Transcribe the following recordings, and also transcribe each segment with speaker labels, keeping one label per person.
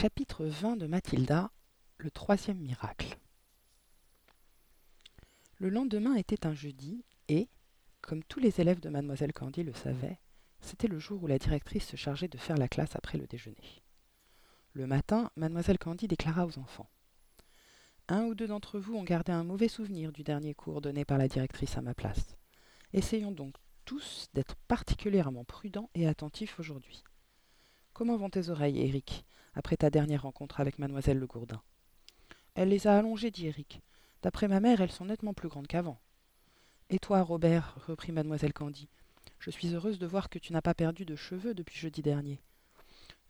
Speaker 1: Chapitre 20 de Mathilda, le troisième miracle. Le lendemain était un jeudi et, comme tous les élèves de mademoiselle Candy le savaient, c'était le jour où la directrice se chargeait de faire la classe après le déjeuner. Le matin, mademoiselle Candy déclara aux enfants. Un ou deux d'entre vous ont gardé un mauvais souvenir du dernier cours donné par la directrice à ma place. Essayons donc tous d'être particulièrement prudents et attentifs aujourd'hui. Comment vont tes oreilles, Eric, après ta dernière rencontre avec mademoiselle Le Gourdin? Elle les a allongées, dit Eric. D'après ma mère, elles sont nettement plus grandes qu'avant. Et toi, Robert, reprit mademoiselle Candy, je suis heureuse de voir que tu n'as pas perdu de cheveux depuis jeudi dernier.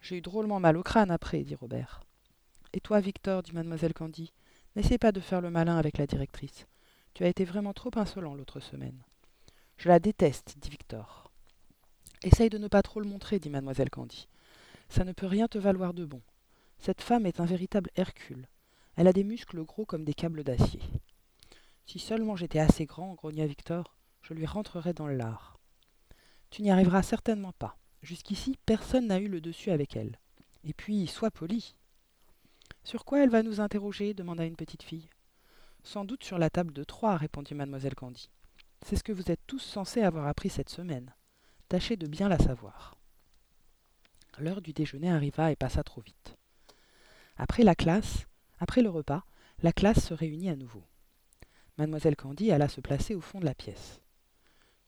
Speaker 1: J'ai eu drôlement mal au crâne après, dit Robert. Et toi, Victor, dit mademoiselle Candy, n'essaie pas de faire le malin avec la directrice. Tu as été vraiment trop insolent l'autre semaine. Je la déteste, dit Victor. Essaye de ne pas trop le montrer, dit mademoiselle Candy. Ça ne peut rien te valoir de bon. Cette femme est un véritable Hercule. Elle a des muscles gros comme des câbles d'acier. Si seulement j'étais assez grand, grogna Victor, je lui rentrerais dans l'art. Tu n'y arriveras certainement pas. Jusqu'ici, personne n'a eu le dessus avec elle. Et puis, sois poli. Sur quoi elle va nous interroger demanda une petite fille. Sans doute sur la table de Troie, répondit mademoiselle Candy. C'est ce que vous êtes tous censés avoir appris cette semaine. Tâchez de bien la savoir. L'heure du déjeuner arriva et passa trop vite. Après la classe, après le repas, la classe se réunit à nouveau. Mademoiselle Candy alla se placer au fond de la pièce.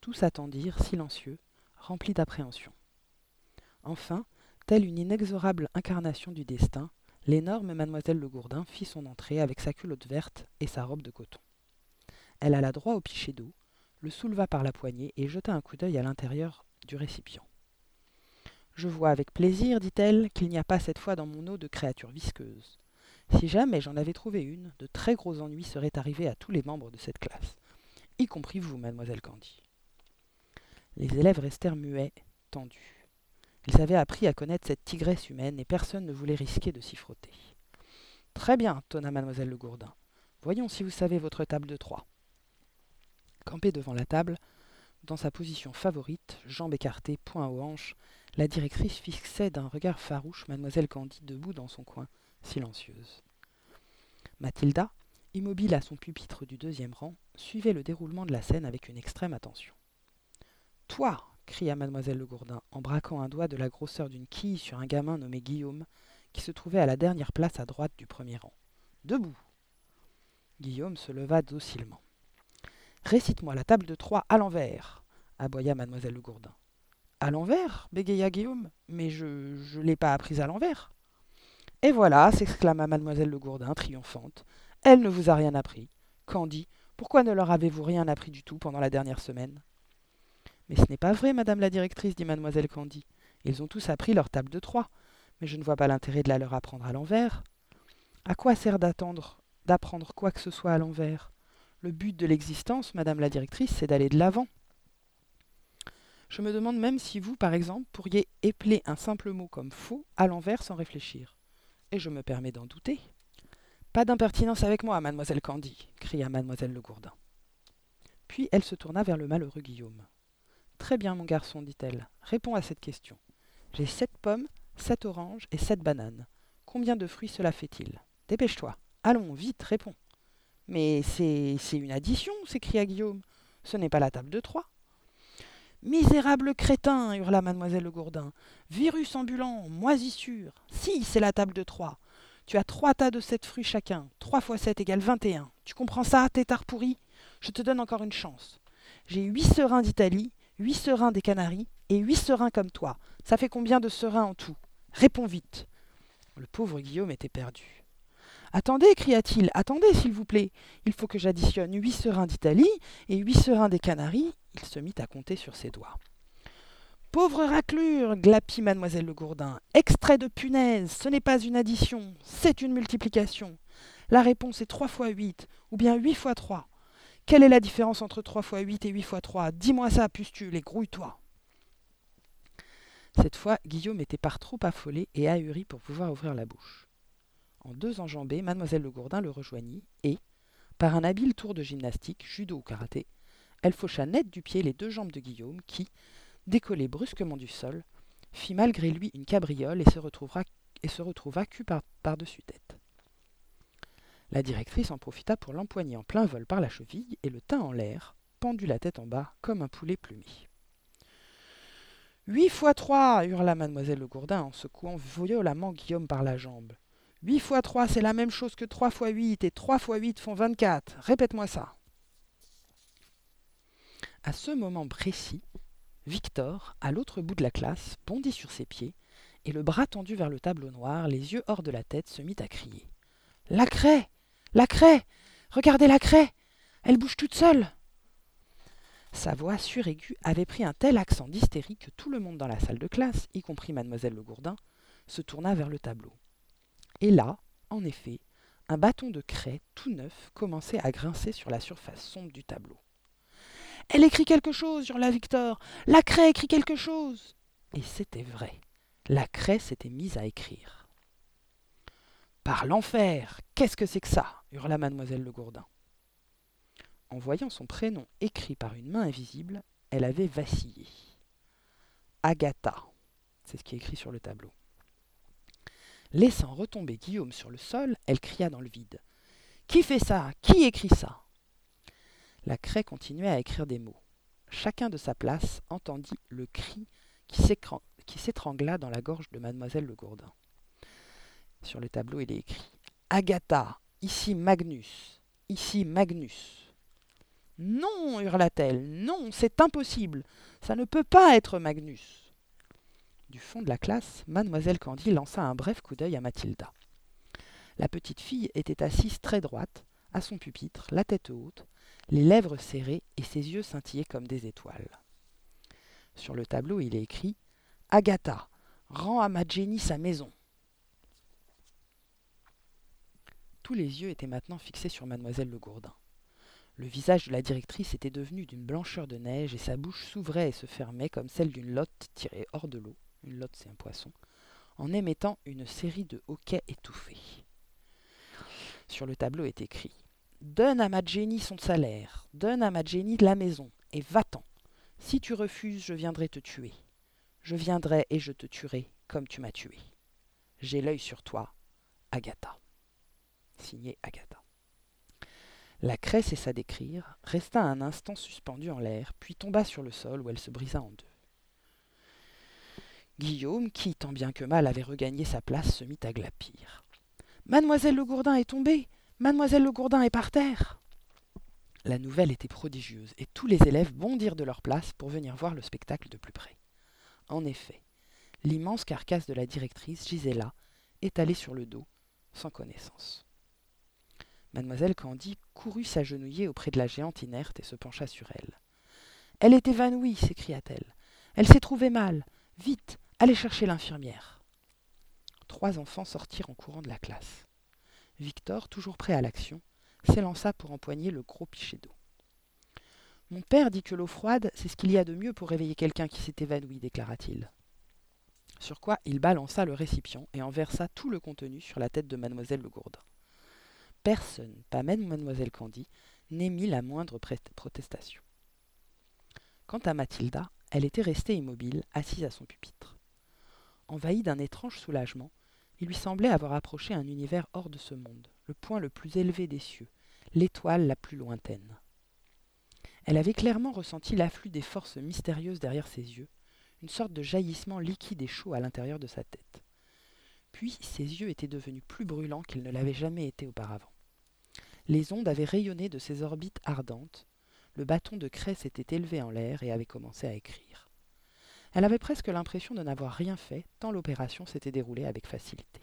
Speaker 1: Tous attendirent, silencieux, remplis d'appréhension. Enfin, telle une inexorable incarnation du destin, l'énorme mademoiselle Le Gourdin fit son entrée avec sa culotte verte et sa robe de coton. Elle alla droit au pichet d'eau, le souleva par la poignée et jeta un coup d'œil à l'intérieur du récipient. Je vois avec plaisir, dit-elle, qu'il n'y a pas cette fois dans mon eau de créatures visqueuses. Si jamais j'en avais trouvé une, de très gros ennuis seraient arrivés à tous les membres de cette classe, y compris vous, mademoiselle Candy. Les élèves restèrent muets, tendus. Ils avaient appris à connaître cette tigresse humaine et personne ne voulait risquer de s'y frotter. Très bien, tonna mademoiselle Le Gourdin. Voyons si vous savez votre table de trois. Campée devant la table, dans sa position favorite, jambes écartées, poing aux hanches, la directrice fixait d'un regard farouche mademoiselle Candide debout dans son coin, silencieuse. Mathilda, immobile à son pupitre du deuxième rang, suivait le déroulement de la scène avec une extrême attention. Toi cria mademoiselle Le Gourdin en braquant un doigt de la grosseur d'une quille sur un gamin nommé Guillaume, qui se trouvait à la dernière place à droite du premier rang. Debout Guillaume se leva docilement. Récite-moi la table de trois à l'envers, aboya mademoiselle Le Gourdin. À l'envers bégaya Guillaume. Mais je ne l'ai pas apprise à l'envers. Et voilà, s'exclama mademoiselle Le Gourdin, triomphante. Elle ne vous a rien appris. Candy, pourquoi ne leur avez-vous rien appris du tout pendant la dernière semaine? Mais ce n'est pas vrai, madame la directrice, dit mademoiselle Candy. Ils ont tous appris leur table de trois, mais je ne vois pas l'intérêt de la leur apprendre à l'envers. À quoi sert d'attendre, d'apprendre quoi que ce soit à l'envers? Le but de l'existence, madame la directrice, c'est d'aller de l'avant. Je me demande même si vous, par exemple, pourriez épeler un simple mot comme faux à l'envers sans réfléchir. Et je me permets d'en douter. Pas d'impertinence avec moi, mademoiselle Candy, cria mademoiselle Le Gourdin. Puis elle se tourna vers le malheureux Guillaume. Très bien, mon garçon, dit-elle, réponds à cette question. J'ai sept pommes, sept oranges et sept bananes. Combien de fruits cela fait-il? Dépêche-toi. Allons, vite, réponds. Mais c'est c'est une addition, s'écria Guillaume. Ce n'est pas la table de trois. Misérable crétin hurla mademoiselle Le Gourdin. Virus ambulant, moisissure. Si, c'est la table de trois. Tu as trois tas de sept fruits chacun. Trois fois sept égale vingt et un. Tu comprends ça, tétard pourri Je te donne encore une chance. J'ai huit serins d'Italie, huit serins des Canaries et huit serins comme toi. Ça fait combien de serins en tout? Réponds vite. Le pauvre Guillaume était perdu. Attendez, cria-t-il, attendez, s'il vous plaît. Il faut que j'additionne huit serins d'Italie et huit serins des Canaries. Il se mit à compter sur ses doigts. Pauvre raclure, glapit mademoiselle Le Gourdin. Extrait de punaise, ce n'est pas une addition, c'est une multiplication. La réponse est trois fois huit, ou bien huit fois trois. Quelle est la différence entre trois fois huit et huit fois trois? Dis-moi ça, pustule, et grouille-toi. Cette fois, Guillaume était par trop affolé et ahuri pour pouvoir ouvrir la bouche. En deux enjambées, mademoiselle Le Gourdin le rejoignit et, par un habile tour de gymnastique, judo ou karaté, elle faucha net du pied les deux jambes de Guillaume qui, décollé brusquement du sol, fit malgré lui une cabriole et se, et se retrouva cul par-dessus tête. La directrice en profita pour l'empoigner en plein vol par la cheville et le tint en l'air, pendu la tête en bas comme un poulet plumé. Huit fois trois hurla mademoiselle Le Gourdin en secouant violemment Guillaume par la jambe. Huit fois trois, c'est la même chose que trois fois huit, et trois fois huit font vingt-quatre. Répète-moi ça. À ce moment précis, Victor, à l'autre bout de la classe, bondit sur ses pieds, et le bras tendu vers le tableau noir, les yeux hors de la tête, se mit à crier. La craie La craie Regardez la craie Elle bouge toute seule sa voix suraiguë avait pris un tel accent d'hystérie que tout le monde dans la salle de classe, y compris mademoiselle Le Gourdin, se tourna vers le tableau. Et là, en effet, un bâton de craie tout neuf commençait à grincer sur la surface sombre du tableau. Elle écrit quelque chose, hurla Victor. La craie écrit quelque chose. Et c'était vrai. La craie s'était mise à écrire. Par l'enfer Qu'est-ce que c'est que ça? hurla mademoiselle Le Gourdin. En voyant son prénom écrit par une main invisible, elle avait vacillé. Agatha, c'est ce qui est écrit sur le tableau. Laissant retomber Guillaume sur le sol, elle cria dans le vide. Qui fait ça? Qui écrit ça? La craie continuait à écrire des mots. Chacun de sa place entendit le cri qui s'étrangla dans la gorge de mademoiselle Le Gourdin. Sur le tableau, il est écrit Agatha, ici Magnus, ici Magnus. Non, hurla-t-elle, non, c'est impossible. Ça ne peut pas être Magnus. Du fond de la classe, mademoiselle Candy lança un bref coup d'œil à Mathilda. La petite fille était assise très droite, à son pupitre, la tête haute, les lèvres serrées et ses yeux scintillaient comme des étoiles. Sur le tableau, il est écrit Agatha, rends à ma Jenny sa maison. Tous les yeux étaient maintenant fixés sur mademoiselle Le Gourdin. Le visage de la directrice était devenu d'une blancheur de neige et sa bouche s'ouvrait et se fermait comme celle d'une lotte tirée hors de l'eau, une lotte c'est un poisson, en émettant une série de hoquets étouffés. Sur le tableau est écrit Donne à ma Jenny son salaire, donne à ma Jenny de la maison, et va-t'en. Si tu refuses, je viendrai te tuer. Je viendrai et je te tuerai comme tu m'as tué. J'ai l'œil sur toi, Agatha. Signé Agatha. La craie cessa d'écrire, resta un instant suspendue en l'air, puis tomba sur le sol où elle se brisa en deux. Guillaume, qui, tant bien que mal, avait regagné sa place, se mit à glapir. Mademoiselle Le Gourdin est tombée Mademoiselle Le Gourdin est par terre La nouvelle était prodigieuse, et tous les élèves bondirent de leur place pour venir voir le spectacle de plus près. En effet, l'immense carcasse de la directrice gisait là, étalée sur le dos, sans connaissance. Mademoiselle Candy courut s'agenouiller auprès de la géante inerte et se pencha sur elle. Elle est évanouie, s'écria-t-elle. Elle, s'est trouvée mal. Vite, allez chercher l'infirmière. Trois enfants sortirent en courant de la classe. Victor, toujours prêt à l'action, s'élança pour empoigner le gros pichet d'eau. Mon père dit que l'eau froide, c'est ce qu'il y a de mieux pour réveiller quelqu'un qui s'est évanoui, déclara-t-il. Sur quoi il balança le récipient et en versa tout le contenu sur la tête de mademoiselle Le Gourdin. Personne, pas même mademoiselle Candy, n'émit la moindre protestation. Quant à Mathilda, elle était restée immobile, assise à son pupitre. Envahie d'un étrange soulagement, il lui semblait avoir approché un univers hors de ce monde, le point le plus élevé des cieux, l'étoile la plus lointaine. Elle avait clairement ressenti l'afflux des forces mystérieuses derrière ses yeux, une sorte de jaillissement liquide et chaud à l'intérieur de sa tête. Puis ses yeux étaient devenus plus brûlants qu'ils ne l'avaient jamais été auparavant. Les ondes avaient rayonné de ses orbites ardentes, le bâton de craie s'était élevé en l'air et avait commencé à écrire. Elle avait presque l'impression de n'avoir rien fait, tant l'opération s'était déroulée avec facilité.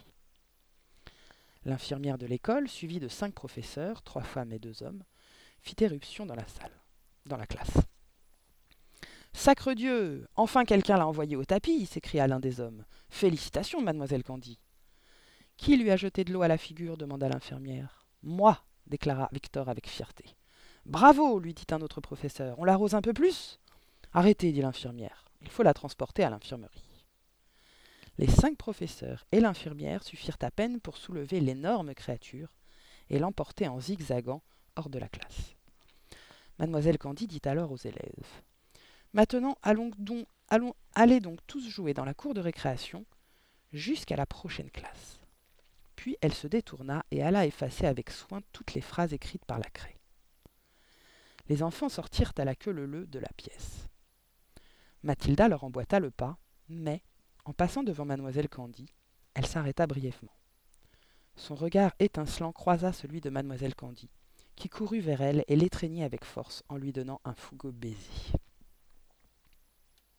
Speaker 1: L'infirmière de l'école, suivie de cinq professeurs, trois femmes et deux hommes, fit éruption dans la salle, dans la classe. Sacre Dieu Enfin quelqu'un l'a envoyé au tapis s'écria l'un des hommes. Félicitations, mademoiselle Candy. Qui lui a jeté de l'eau à la figure? demanda l'infirmière. Moi déclara Victor avec fierté. Bravo lui dit un autre professeur. On l'arrose un peu plus Arrêtez, dit l'infirmière. Il faut la transporter à l'infirmerie. Les cinq professeurs et l'infirmière suffirent à peine pour soulever l'énorme créature et l'emporter en zigzagant hors de la classe. Mademoiselle Candy dit alors aux élèves Maintenant, allons donc, allons, allez donc tous jouer dans la cour de récréation jusqu'à la prochaine classe. Puis elle se détourna et alla effacer avec soin toutes les phrases écrites par la craie. Les enfants sortirent à la queue leu de la pièce. Mathilda leur emboîta le pas, mais, en passant devant mademoiselle Candy, elle s'arrêta brièvement. Son regard étincelant croisa celui de mademoiselle Candy, qui courut vers elle et l'étreignit avec force en lui donnant un fougueux baiser.